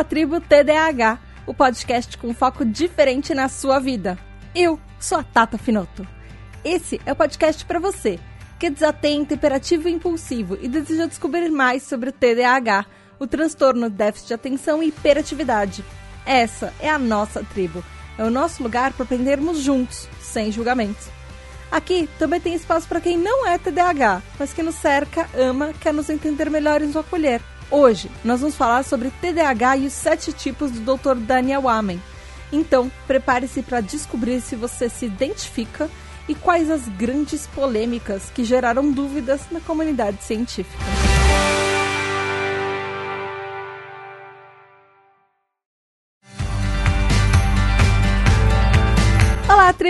À tribo TDAH, o podcast com foco diferente na sua vida. Eu sou a Tata Finoto. Esse é o podcast para você que é desatento, hiperativo e impulsivo e deseja descobrir mais sobre o TDAH, o transtorno déficit de atenção e hiperatividade. Essa é a nossa tribo. É o nosso lugar para aprendermos juntos, sem julgamentos. Aqui também tem espaço para quem não é TDAH, mas que nos cerca, ama, quer nos entender melhor e nos acolher. Hoje nós vamos falar sobre TDAH e os sete tipos do Dr. Daniel Amen. Então, prepare-se para descobrir se você se identifica e quais as grandes polêmicas que geraram dúvidas na comunidade científica.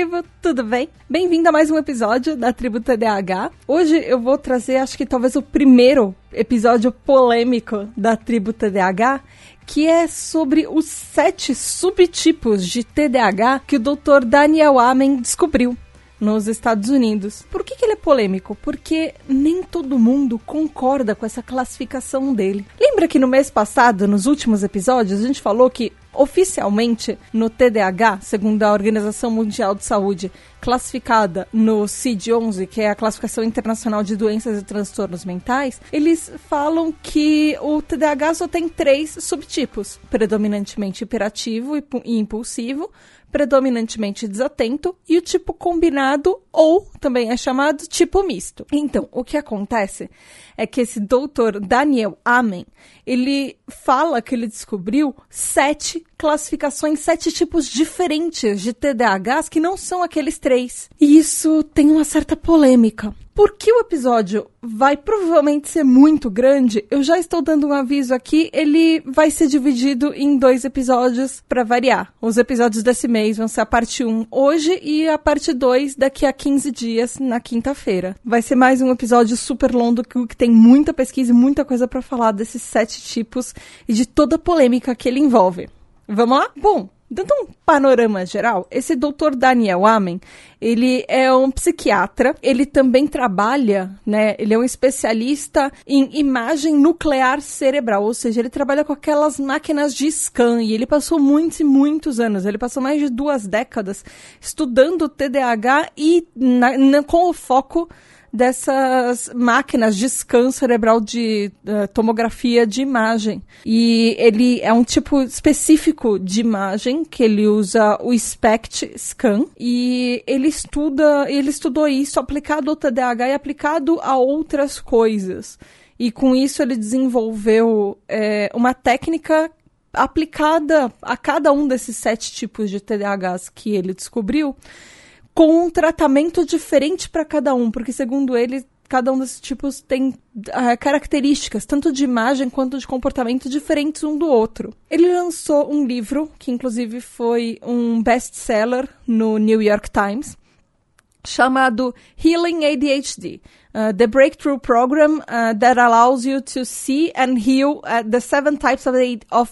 Tribo, tudo bem? Bem-vindo a mais um episódio da Tribo TDAH. Hoje eu vou trazer, acho que talvez o primeiro episódio polêmico da Tribo TDAH, que é sobre os sete subtipos de TDAH que o Dr. Daniel Amen descobriu nos Estados Unidos. Por que, que, ele é polêmico? Porque nem todo mundo concorda com essa classificação dele. Lembra que no mês passado, nos últimos episódios, a gente falou que oficialmente no TDAH, segundo a Organização Mundial de Saúde, classificada no CID-11, que é a classificação internacional de doenças e transtornos mentais, eles falam que o TDAH só tem três subtipos: predominantemente hiperativo e impulsivo, predominantemente desatento e o tipo combinado ou também é chamado tipo misto. Então, o que acontece é que esse doutor Daniel Amen, ele fala que ele descobriu sete classificações, sete tipos diferentes de TDAHs que não são aqueles três. E isso tem uma certa polêmica. Porque o episódio vai provavelmente ser muito grande, eu já estou dando um aviso aqui, ele vai ser dividido em dois episódios para variar. Os episódios desse mês vão ser a parte 1 hoje e a parte 2 daqui a 15 dias, na quinta-feira. Vai ser mais um episódio super longo que tem muita pesquisa e muita coisa para falar desses sete tipos e de toda a polêmica que ele envolve. Vamos lá? Bom, Dando um panorama geral, esse doutor Daniel Amen, ele é um psiquiatra, ele também trabalha, né, ele é um especialista em imagem nuclear cerebral, ou seja, ele trabalha com aquelas máquinas de scan, e ele passou muitos e muitos anos, ele passou mais de duas décadas estudando TDAH e na, na, com o foco dessas máquinas de scan cerebral de uh, tomografia de imagem. E ele é um tipo específico de imagem que ele usa o SPECT scan e ele estuda, ele estudou isso aplicado ao TDAH e aplicado a outras coisas. E com isso ele desenvolveu é, uma técnica aplicada a cada um desses sete tipos de TDAHs que ele descobriu com um tratamento diferente para cada um, porque segundo ele, cada um desses tipos tem uh, características, tanto de imagem quanto de comportamento diferentes um do outro. Ele lançou um livro, que inclusive foi um best-seller no New York Times, chamado Healing ADHD. Uh, the breakthrough program uh, that allows you to see and heal the seven types of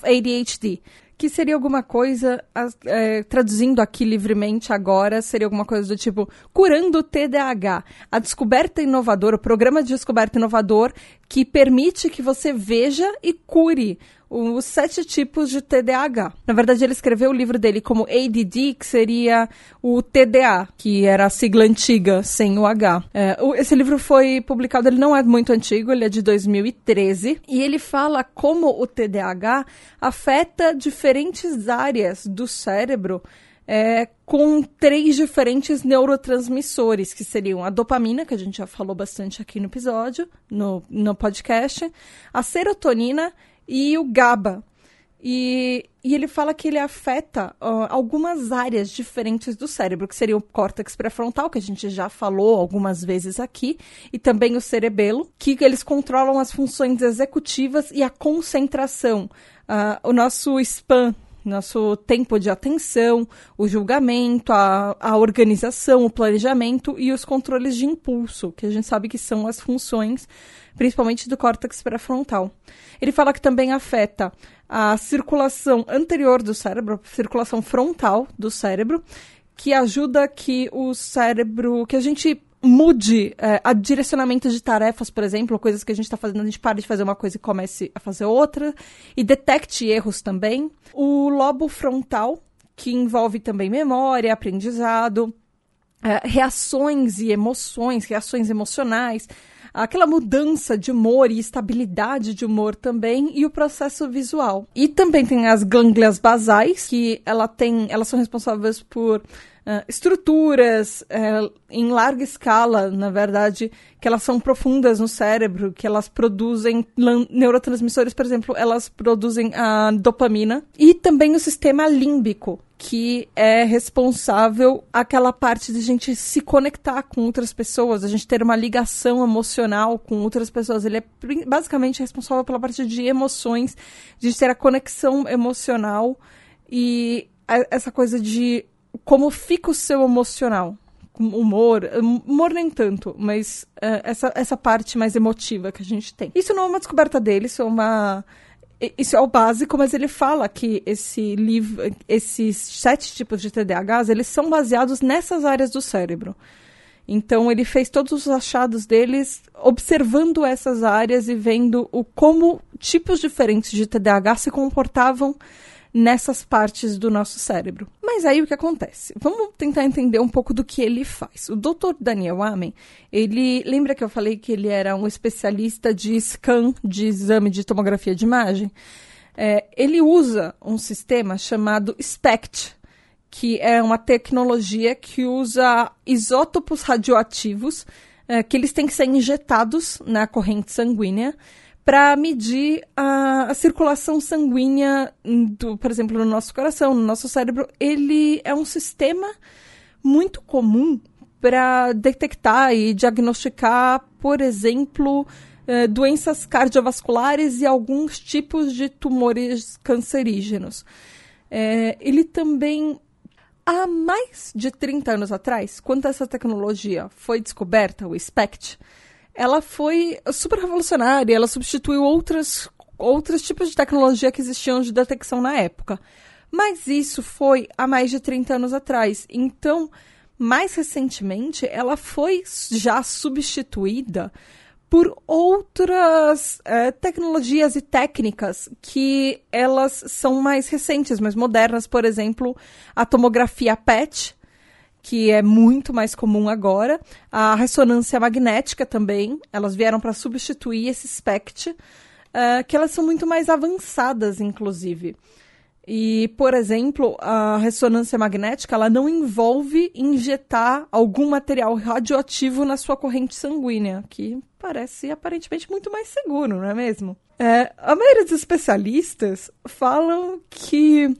ADHD que seria alguma coisa, é, traduzindo aqui livremente agora, seria alguma coisa do tipo curando o TDAH, a descoberta inovadora, o programa de descoberta inovador que permite que você veja e cure os sete tipos de TDAH. Na verdade, ele escreveu o livro dele como ADD, que seria o TDA, que era a sigla antiga, sem o H. É, esse livro foi publicado, ele não é muito antigo, ele é de 2013, e ele fala como o TDAH afeta diferentes áreas do cérebro é, com três diferentes neurotransmissores, que seriam a dopamina, que a gente já falou bastante aqui no episódio, no, no podcast, a serotonina e o GABA. E, e ele fala que ele afeta uh, algumas áreas diferentes do cérebro, que seria o córtex pré-frontal, que a gente já falou algumas vezes aqui, e também o cerebelo, que eles controlam as funções executivas e a concentração. Uh, o nosso spam, nosso tempo de atenção, o julgamento, a, a organização, o planejamento e os controles de impulso, que a gente sabe que são as funções, principalmente do córtex pré-frontal. Ele fala que também afeta a circulação anterior do cérebro, a circulação frontal do cérebro, que ajuda que o cérebro, que a gente mude é, a direcionamento de tarefas, por exemplo, coisas que a gente está fazendo, a gente para de fazer uma coisa e comece a fazer outra, e detecte erros também. O lobo frontal, que envolve também memória, aprendizado, é, reações e emoções, reações emocionais, aquela mudança de humor e estabilidade de humor também e o processo visual. E também tem as glândulas basais, que ela tem, elas são responsáveis por uh, estruturas uh, em larga escala, na verdade, que elas são profundas no cérebro, que elas produzem neurotransmissores, por exemplo, elas produzem a dopamina e também o sistema límbico, que é responsável aquela parte de a gente se conectar com outras pessoas, a gente ter uma ligação emocional com outras pessoas. Ele é basicamente responsável pela parte de emoções, de ter a conexão emocional e essa coisa de como fica o seu emocional. Humor, humor nem tanto, mas uh, essa, essa parte mais emotiva que a gente tem. Isso não é uma descoberta dele, isso é uma isso é o básico, mas ele fala que esse livro, esses sete tipos de TDAHs, eles são baseados nessas áreas do cérebro. Então ele fez todos os achados deles observando essas áreas e vendo o como tipos diferentes de TDAH se comportavam nessas partes do nosso cérebro. Mas aí o que acontece? Vamos tentar entender um pouco do que ele faz. O Dr. Daniel Amen, ele lembra que eu falei que ele era um especialista de scan, de exame de tomografia de imagem? É, ele usa um sistema chamado SPECT, que é uma tecnologia que usa isótopos radioativos é, que eles têm que ser injetados na corrente sanguínea para medir a, a, circulação sanguínea, do, por exemplo, no nosso coração, no nosso cérebro. Ele é um sistema muito comum para detectar e diagnosticar, por exemplo, eh, doenças cardiovasculares e alguns tipos de tumores cancerígenos. Eh, ele também há mais de 30 anos atrás, quando essa tecnologia foi descoberta, o SPECT, ela foi super revolucionária, ela substituiu outras, outros tipos de tecnologia que existiam de detecção na época. Mas isso foi há mais de 30 anos atrás. Então, mais recentemente, ela foi já substituída por outras é, tecnologias e técnicas que elas são mais recentes, mais modernas. Por exemplo, a tomografia PET, que é muito mais comum agora. A ressonância magnética também, elas vieram para substituir esse SPECT, uh, que elas são muito mais avançadas, inclusive. E, por exemplo, a ressonância magnética ela não envolve injetar algum material radioativo na sua corrente sanguínea, que parece aparentemente muito mais seguro, não é mesmo? É, a maioria dos especialistas falam que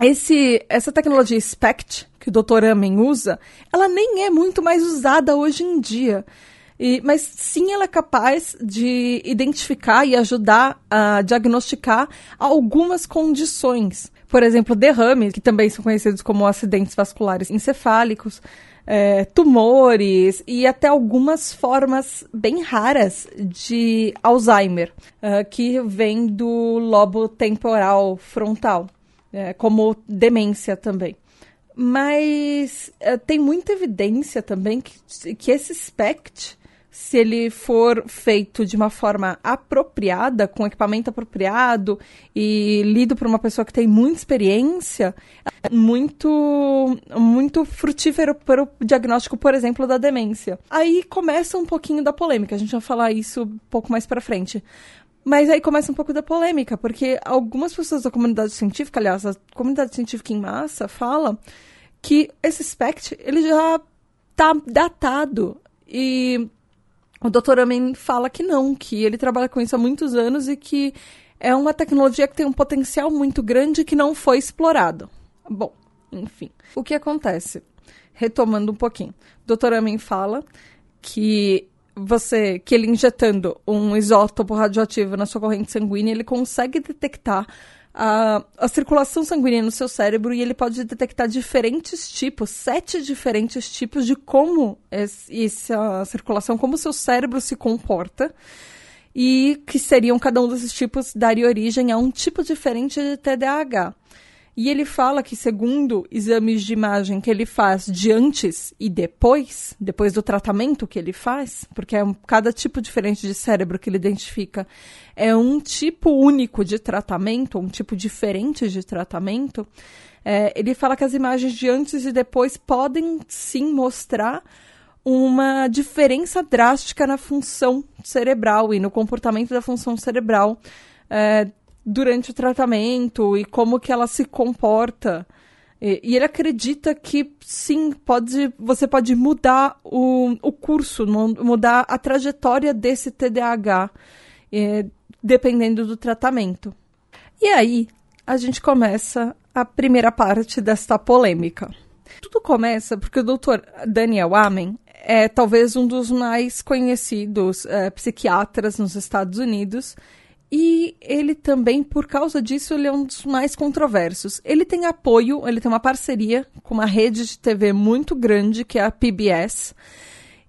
esse, essa tecnologia SPECT, que o Dr. Amen usa, ela nem é muito mais usada hoje em dia. E, mas sim ela é capaz de identificar e ajudar a diagnosticar algumas condições. Por exemplo, derrames, que também são conhecidos como acidentes vasculares encefálicos, é, tumores e até algumas formas bem raras de Alzheimer, uh, que vem do lobo temporal frontal é, como demência também. Mas é, tem muita evidência também que, que esse SPECT, se ele for feito de uma forma apropriada, com equipamento apropriado e lido por uma pessoa que tem muita experiência, é muito, muito frutífero para o diagnóstico, por exemplo, da demência. Aí começa um pouquinho da polêmica, a gente vai falar isso um pouco mais para frente. Mas aí começa um pouco da polêmica, porque algumas pessoas da comunidade científica, aliás, a comunidade científica em massa, fala que esse SPECT, ele já está datado. E o doutor Amen fala que não, que ele trabalha com isso há muitos anos e que é uma tecnologia que tem um potencial muito grande que não foi explorado. Bom, enfim. O que acontece? Retomando um pouquinho. O doutor Amen fala que você que ele injetando um isótopo radioativo na sua corrente sanguínea, ele consegue detectar a, a circulação sanguínea no seu cérebro e ele pode detectar diferentes tipos, sete diferentes tipos de como essa circulação, como o seu cérebro se comporta e que seriam cada um desses tipos daria origem a um tipo diferente de TDAH. E ele fala que, segundo exames de imagem que ele faz de antes e depois, depois do tratamento que ele faz, porque é um, cada tipo diferente de cérebro que ele identifica, é um tipo único de tratamento, um tipo diferente de tratamento. É, ele fala que as imagens de antes e depois podem sim mostrar uma diferença drástica na função cerebral e no comportamento da função cerebral é, durante o tratamento e como que ela se comporta. E, e, ele acredita que sim, pode, você pode mudar o, o curso, mudar a trajetória desse TDAH, é, dependendo do tratamento. E aí, a gente começa a primeira parte desta polêmica. Tudo começa porque o Dr. Daniel Amen é talvez um dos mais conhecidos é, psiquiatras nos Estados Unidos e ele também, por causa disso, ele é um dos mais controversos. Ele tem apoio, ele tem uma parceria com uma rede de TV muito grande, que é a PBS.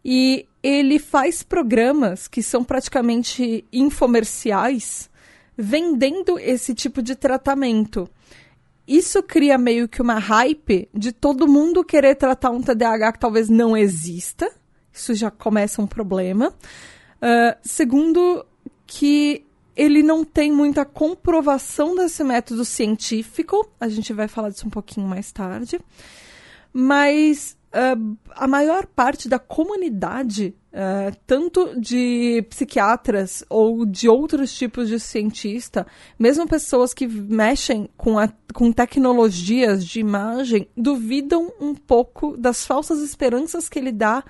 E ele faz programas que são praticamente infomerciais, vendendo esse tipo de tratamento. Isso cria meio que uma hype de todo mundo querer tratar um TDAH que talvez não exista. Isso já começa um problema. Uh, segundo, que ele não tem muita comprovação desse método científico. A gente vai falar disso um pouquinho mais tarde. Mas uh, a maior parte da comunidade, uh, tanto de psiquiatras ou de outros tipos de cientista, mesmo pessoas que mexem com, a, com tecnologias de imagem, duvidam um pouco das falsas esperanças que ele dá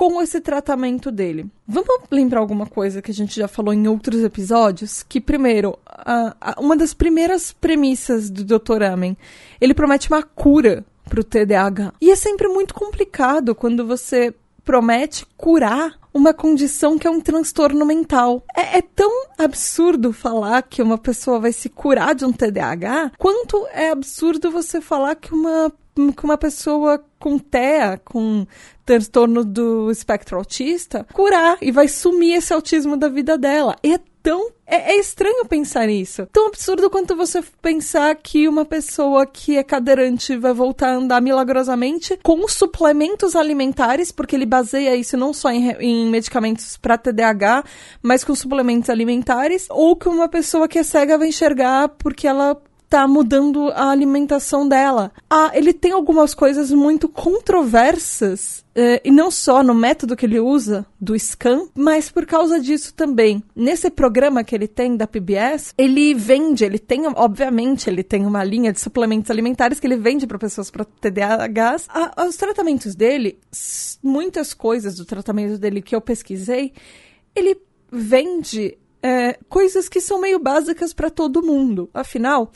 com esse tratamento dele. Vamos lembrar alguma coisa que a gente já falou em outros episódios? Que, primeiro, a, a, uma das primeiras premissas do Dr. Amen, ele promete uma cura para o TDAH. E é sempre muito complicado quando você promete curar uma condição que é um transtorno mental. É, é, tão absurdo falar que uma pessoa vai se curar de um TDAH, quanto é absurdo você falar que uma que uma pessoa com TEA, com transtorno do espectro autista, curar e vai sumir esse autismo da vida dela. E é tão. É, é, estranho pensar nisso. Tão absurdo quanto você pensar que uma pessoa que é cadeirante vai voltar a andar milagrosamente com suplementos alimentares, porque ele baseia isso não só em, em medicamentos para TDAH, mas com suplementos alimentares, ou que uma pessoa que é cega vai enxergar porque ela tá mudando a alimentação dela. Ah, ele tem algumas coisas muito controversas, eh, e não só no método que ele usa, do scan, mas por causa disso também. Nesse programa que ele tem da PBS, ele vende, ele tem, obviamente, ele tem uma linha de suplementos alimentares que ele vende para pessoas para TDAHs. Ah, os tratamentos dele, muitas coisas do tratamento dele que eu pesquisei, ele vende é, coisas que são meio básicas para todo mundo. Afinal,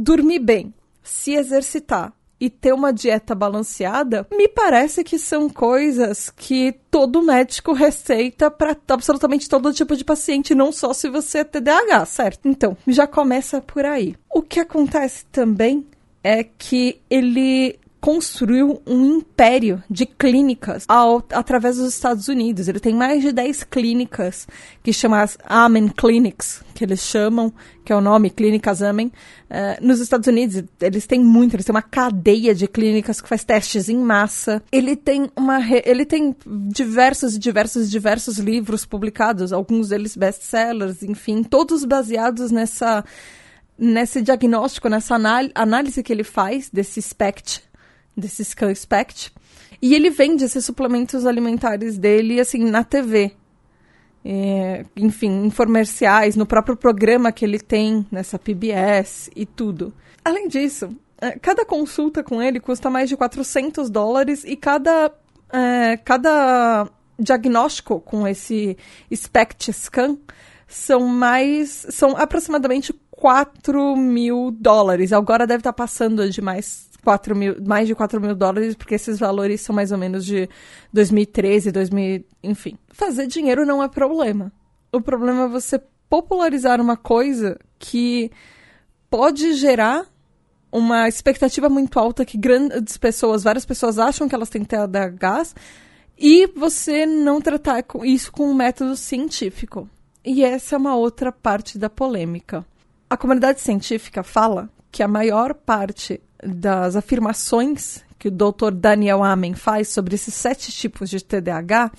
dormir bem, se exercitar e ter uma dieta balanceada, me parece que são coisas que todo médico receita para absolutamente todo tipo de paciente, não só se você é TDAH, certo? Então, já começa por aí. O que acontece também é que ele construiu um império de clínicas ao, através dos Estados Unidos. Ele tem mais de 10 clínicas que chamam as Amen Clinics, que eles chamam, que é o nome, Clínicas Amen. Uh, nos Estados Unidos, eles têm muito, eles têm uma cadeia de clínicas que faz testes em massa. Ele tem uma ele tem diversos e diversos diversos livros publicados, alguns deles best-sellers, enfim, todos baseados nessa nesse diagnóstico, nessa análise que ele faz desse SPECT, desse Skull Spect. E ele vende esses suplementos alimentares dele, assim, na TV. É, enfim, em comerciais, no próprio programa que ele tem nessa PBS e tudo. Além disso, é, cada consulta com ele custa mais de 400 dólares e cada, é, cada diagnóstico com esse SPECT scan são mais. são aproximadamente 4 mil dólares. Agora deve estar passando de mais 4 mil, mais de 4 mil dólares, porque esses valores são mais ou menos de 2013, 2000, enfim. Fazer dinheiro não é problema. O problema é você popularizar uma coisa que pode gerar uma expectativa muito alta que grandes pessoas, várias pessoas acham que elas têm TDAH e você não tratar isso com um método científico. E essa é uma outra parte da polêmica. A comunidade científica fala que a maior parte das afirmações que o Dr. Daniel Amen faz sobre esses sete tipos de TDAH,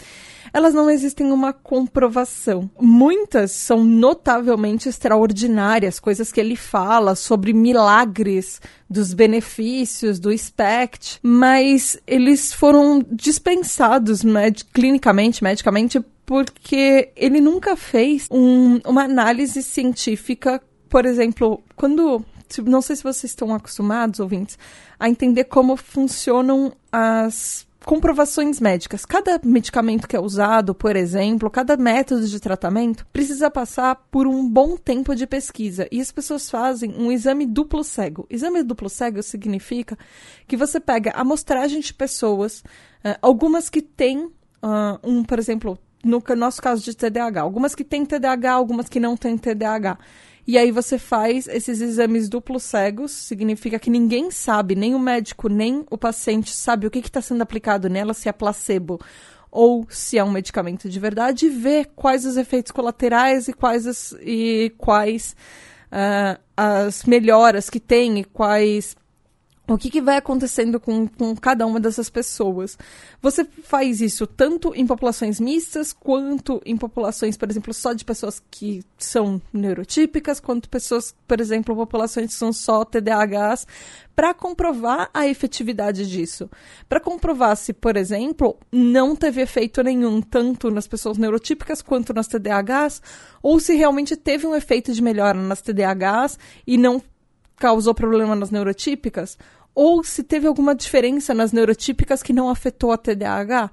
elas não existem uma comprovação. Muitas são notavelmente extraordinárias, coisas que ele fala sobre milagres dos benefícios do SPECT, mas eles foram dispensados med clinicamente, medicamente, porque ele nunca fez um, uma análise científica, por exemplo, quando não sei se vocês estão acostumados, ouvintes, a entender como funcionam as comprovações médicas. Cada medicamento que é usado, por exemplo, cada método de tratamento, precisa passar por um bom tempo de pesquisa. E as pessoas fazem um exame duplo cego. Exame duplo cego significa que você pega amostragem de pessoas, uh, algumas que têm uh, um, por exemplo, no nosso caso de TDAH, algumas que têm TDAH, algumas que não têm TDAH. E aí você faz esses exames duplos cegos, significa que ninguém sabe, nem o médico, nem o paciente sabe o que está sendo aplicado nela, se é placebo ou se é um medicamento de verdade, e ver quais os efeitos colaterais e quais as, e quais uh, as melhoras que tem e quais o que, que vai acontecendo com, com cada uma dessas pessoas. Você faz isso tanto em populações mistas, quanto em populações, por exemplo, só de pessoas que são neurotípicas, quanto pessoas, por exemplo, populações que são só TDAHs, para comprovar a efetividade disso. Para comprovar se, por exemplo, não teve efeito nenhum, tanto nas pessoas neurotípicas quanto nas TDAHs, ou se realmente teve um efeito de melhora nas TDAHs e não causou problema nas neurotípicas, ou se teve alguma diferença nas neurotípicas que não afetou a TDAH.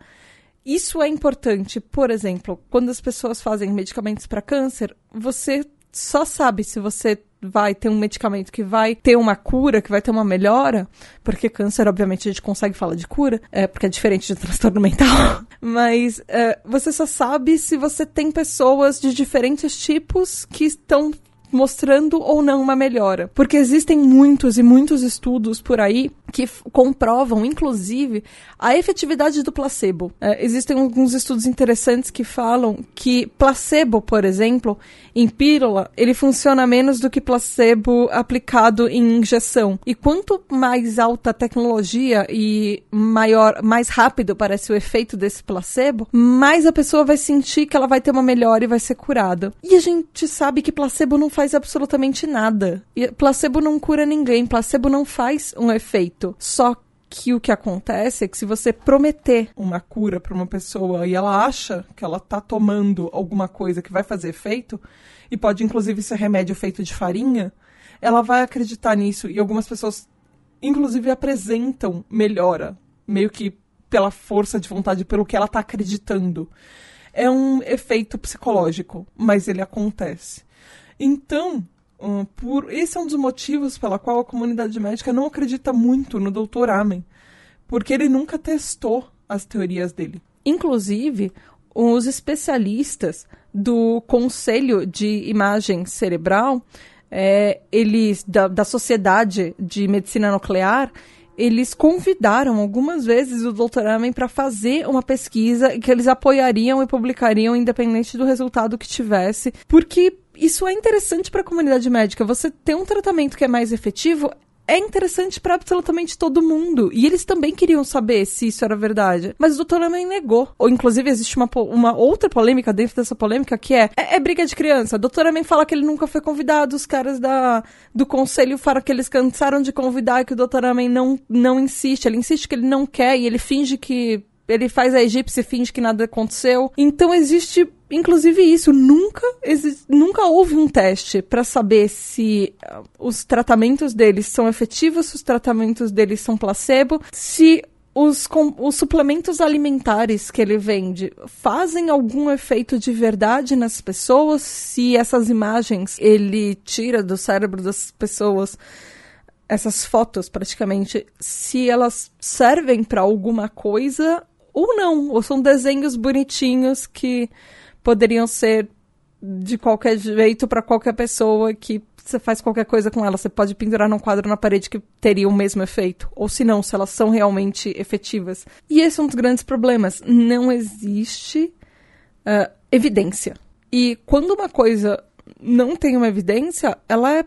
Isso é importante. Por exemplo, quando as pessoas fazem medicamentos para câncer, você só sabe se você vai ter um medicamento que vai ter uma cura, que vai ter uma melhora, porque câncer, obviamente, a gente consegue falar de cura, é, porque é diferente de transtorno mental, mas é, você só sabe se você tem pessoas de diferentes tipos que estão mostrando ou não uma melhora. Porque existem muitos e muitos estudos por aí que comprovam, inclusive, a efetividade do placebo. É, existem alguns estudos interessantes que falam que placebo, por exemplo, em pílula, ele funciona menos do que placebo aplicado em injeção. E quanto mais alta a tecnologia e maior, mais rápido parece o efeito desse placebo, mais a pessoa vai sentir que ela vai ter uma melhora e vai ser curada. E a gente sabe que placebo não faz absolutamente nada. E placebo não cura ninguém, placebo não faz um efeito. Só que o que acontece é que se você prometer uma cura para uma pessoa e ela acha que ela tá tomando alguma coisa que vai fazer efeito, e pode inclusive ser remédio feito de farinha, ela vai acreditar nisso e algumas pessoas inclusive apresentam melhora, meio que pela força de vontade, pelo que ela tá acreditando. É um efeito psicológico, mas ele acontece. Então, um, por esse é um dos motivos pela qual a comunidade médica não acredita muito no Dr. Amen, porque ele nunca testou as teorias dele. Inclusive, os especialistas do Conselho de Imagem Cerebral, é, eles da, da Sociedade de Medicina Nuclear, eles convidaram algumas vezes o Dr. Amen para fazer uma pesquisa que eles apoiariam e publicariam independente do resultado que tivesse, porque isso é interessante para a comunidade médica. Você ter um tratamento que é mais efetivo é interessante para absolutamente todo mundo. E eles também queriam saber se isso era verdade. Mas o doutor também negou. Ou, inclusive, existe uma, uma outra polêmica dentro dessa polêmica que é, é, é briga de criança. O doutor também fala que ele nunca foi convidado. Os caras da, do conselho falam que eles cansaram de convidar, que o doutor Amen não, não insiste. Ele insiste que ele não quer e ele finge que ele faz a egípcia e finge que nada aconteceu. Então existe inclusive isso, nunca, nunca houve um teste para saber se uh, os tratamentos deles são efetivos, se os tratamentos deles são placebo, se os, com, os suplementos alimentares que ele vende fazem algum efeito de verdade nas pessoas, se essas imagens ele tira do cérebro das pessoas essas fotos praticamente, se elas servem para alguma coisa ou não, ou são desenhos bonitinhos que poderiam ser de qualquer jeito para qualquer pessoa que você faz qualquer coisa com ela. Você pode pendurar num quadro na parede que teria o mesmo efeito. Ou se não, se elas são realmente efetivas. E esse é um dos grandes problemas. Não existe uh, evidência. E quando uma coisa não tem uma evidência, ela é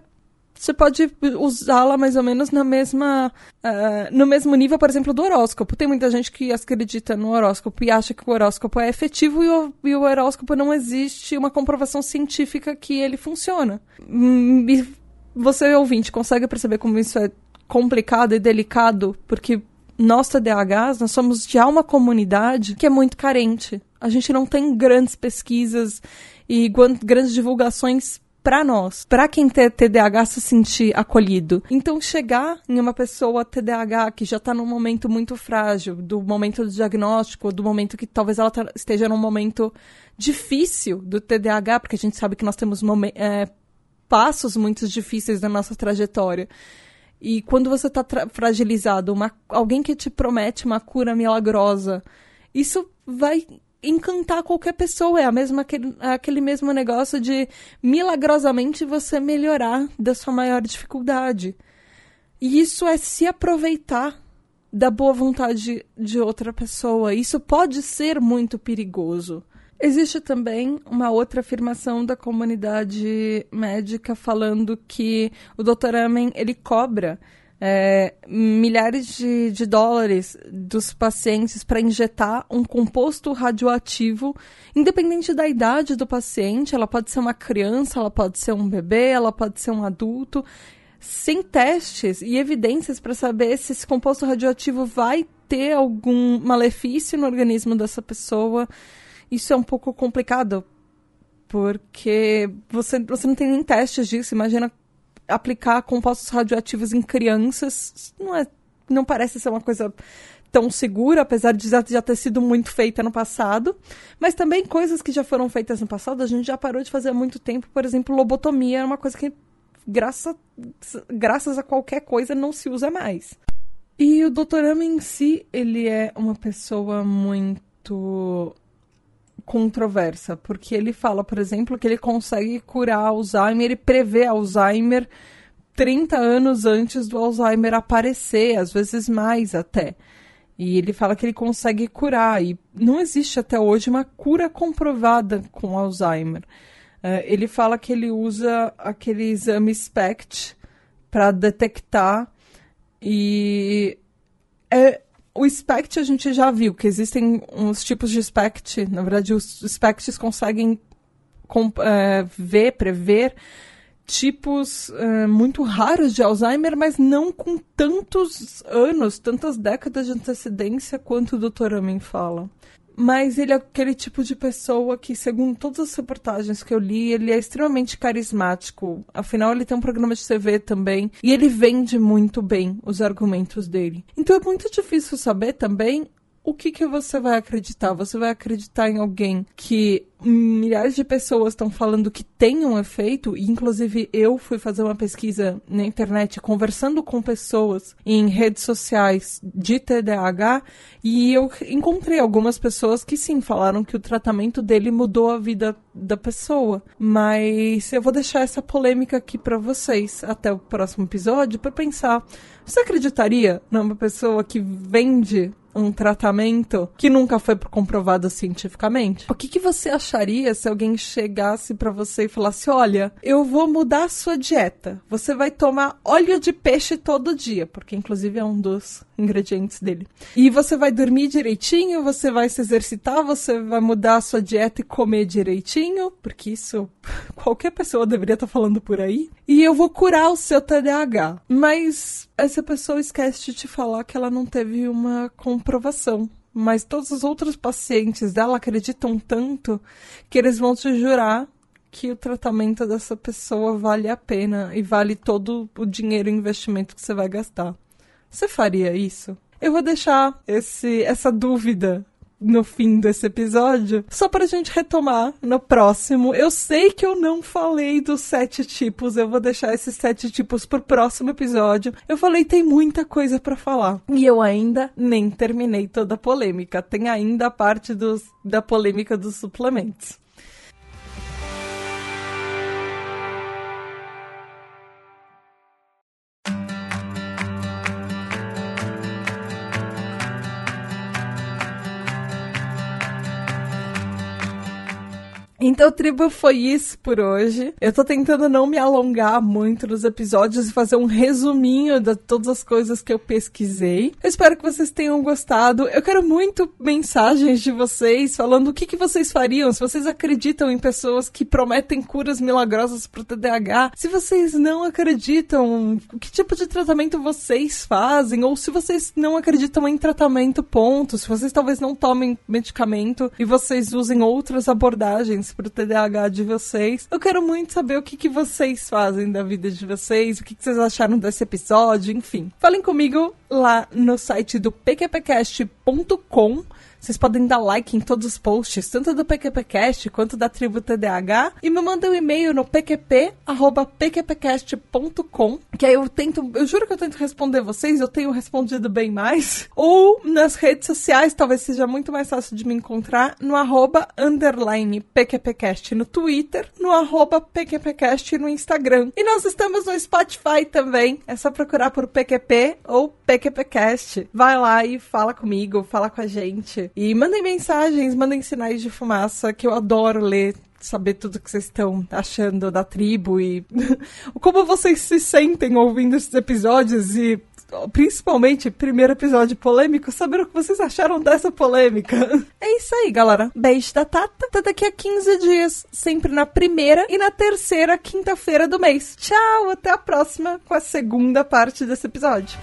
você pode usá-la mais ou menos na mesma, uh, no mesmo nível, por exemplo, do horóscopo. Tem muita gente que acredita no horóscopo e acha que o horóscopo é efetivo e o, e o horóscopo não existe uma comprovação científica que ele funciona. Hum, e você, ouvinte, consegue perceber como isso é complicado e delicado? Porque nós, TDAHs, nós somos já uma comunidade que é muito carente. A gente não tem grandes pesquisas e grandes divulgações para nós, para quem tem TDAH se sentir acolhido. Então, chegar em uma pessoa TDAH que já está num momento muito frágil, do momento do diagnóstico, do momento que talvez ela tá, esteja num momento difícil do TDAH, porque a gente sabe que nós temos é, passos muito difíceis na nossa trajetória. E quando você está fragilizado, uma, alguém que te promete uma cura milagrosa, isso vai encantar qualquer pessoa. É a mesma, aquele, aquele mesmo negócio de milagrosamente você melhorar da sua maior dificuldade. E isso é se aproveitar da boa vontade de outra pessoa. Isso pode ser muito perigoso. Existe também uma outra afirmação da comunidade médica falando que o Dr. Amen ele cobra é, milhares de, de dólares dos pacientes para injetar um composto radioativo, independente da idade do paciente. Ela pode ser uma criança, ela pode ser um bebê, ela pode ser um adulto, sem testes e evidências para saber se esse composto radioativo vai ter algum malefício no organismo dessa pessoa. Isso é um pouco complicado, porque você, você não tem nem testes disso. Imagina aplicar compostos radioativos em crianças não é não parece ser uma coisa tão segura, apesar de já ter sido muito feita no passado, mas também coisas que já foram feitas no passado, a gente já parou de fazer há muito tempo, por exemplo, lobotomia é uma coisa que graças, graças a qualquer coisa não se usa mais. E o Dr. Ama em si, ele é uma pessoa muito controversa, porque ele fala, por exemplo, que ele consegue curar Alzheimer, ele prevê Alzheimer 30 anos antes do Alzheimer aparecer, às vezes mais até. E ele fala que ele consegue curar, e não existe até hoje uma cura comprovada com Alzheimer. Uh, ele fala que ele usa aquele exame SPECT para detectar e é, o SPECT a gente já viu que existem uns tipos de SPECT. Na verdade, os SPECTs conseguem é, ver, prever tipos é, muito raros de Alzheimer, mas não com tantos anos, tantas décadas de antecedência quanto o Dr. Amin fala. Mas ele é aquele tipo de pessoa que, segundo todas as reportagens que eu li, ele é extremamente carismático. Afinal, ele tem um programa de TV também. E ele vende muito bem os argumentos dele. Então é muito difícil saber também o que, que você vai acreditar? Você vai acreditar em alguém que milhares de pessoas estão falando que tem um efeito, e inclusive eu fui fazer uma pesquisa na internet conversando com pessoas em redes sociais de TDAH e eu encontrei algumas pessoas que sim falaram que o tratamento dele mudou a vida da pessoa. Mas eu vou deixar essa polêmica aqui para vocês até o próximo episódio para pensar. Você acreditaria numa pessoa que vende um tratamento que nunca foi comprovado cientificamente? O que, que você acharia se alguém chegasse para você e falasse: Olha, eu vou mudar a sua dieta. Você vai tomar óleo de peixe todo dia, porque inclusive é um dos ingredientes dele. E você vai dormir direitinho, você vai se exercitar, você vai mudar a sua dieta e comer direitinho, porque isso qualquer pessoa deveria estar tá falando por aí. E eu vou curar o seu TDAH. Mas essa pessoa esquece de te falar que ela não teve uma comprovação. Mas todos os outros pacientes dela acreditam tanto que eles vão te jurar que o tratamento dessa pessoa vale a pena e vale todo o dinheiro e investimento que você vai gastar. Você faria isso? Eu vou deixar esse, essa dúvida no fim desse episódio, só pra gente retomar no próximo. Eu sei que eu não falei dos sete tipos, eu vou deixar esses sete tipos pro próximo episódio. Eu falei, tem muita coisa para falar. E eu ainda nem terminei toda a polêmica. Tem ainda a parte dos, da polêmica dos suplementos. Então, tribo, foi isso por hoje. Eu tô tentando não me alongar muito nos episódios e fazer um resuminho de todas as coisas que eu pesquisei. Eu espero que vocês tenham gostado. Eu quero muito mensagens de vocês falando o que, que vocês fariam se vocês acreditam em pessoas que prometem curas milagrosas pro TDAH. Se vocês não acreditam, que tipo de tratamento vocês fazem? Ou se vocês não acreditam em tratamento, ponto. Se vocês talvez não tomem medicamento e vocês usem outras abordagens pro TDAH de vocês. Eu quero muito saber o que, que vocês fazem da vida de vocês, o que, que vocês acharam desse episódio, enfim. Falem comigo lá no site do pqpcast.com vocês podem dar like em todos os posts, tanto do PQPcast quanto da Tribo TDAH, e me mandem um e-mail no pqp@pqpcast.com, que aí eu tento, eu juro que eu tento responder vocês, eu tenho respondido bem mais, ou nas redes sociais, talvez seja muito mais fácil de me encontrar no arroba underline PQPcast no Twitter, no arroba PQPcast no Instagram. E nós estamos no Spotify também, é só procurar por PQP ou PQPcast. Vai lá e fala comigo, fala com a gente. E mandem mensagens, mandem sinais de fumaça, que eu adoro ler saber tudo que vocês estão achando da tribo e como vocês se sentem ouvindo esses episódios e principalmente primeiro episódio polêmico, saber o que vocês acharam dessa polêmica. É isso aí, galera. Beijo da Tata. Até daqui a 15 dias, sempre na primeira e na terceira quinta-feira do mês. Tchau, até a próxima com a segunda parte desse episódio.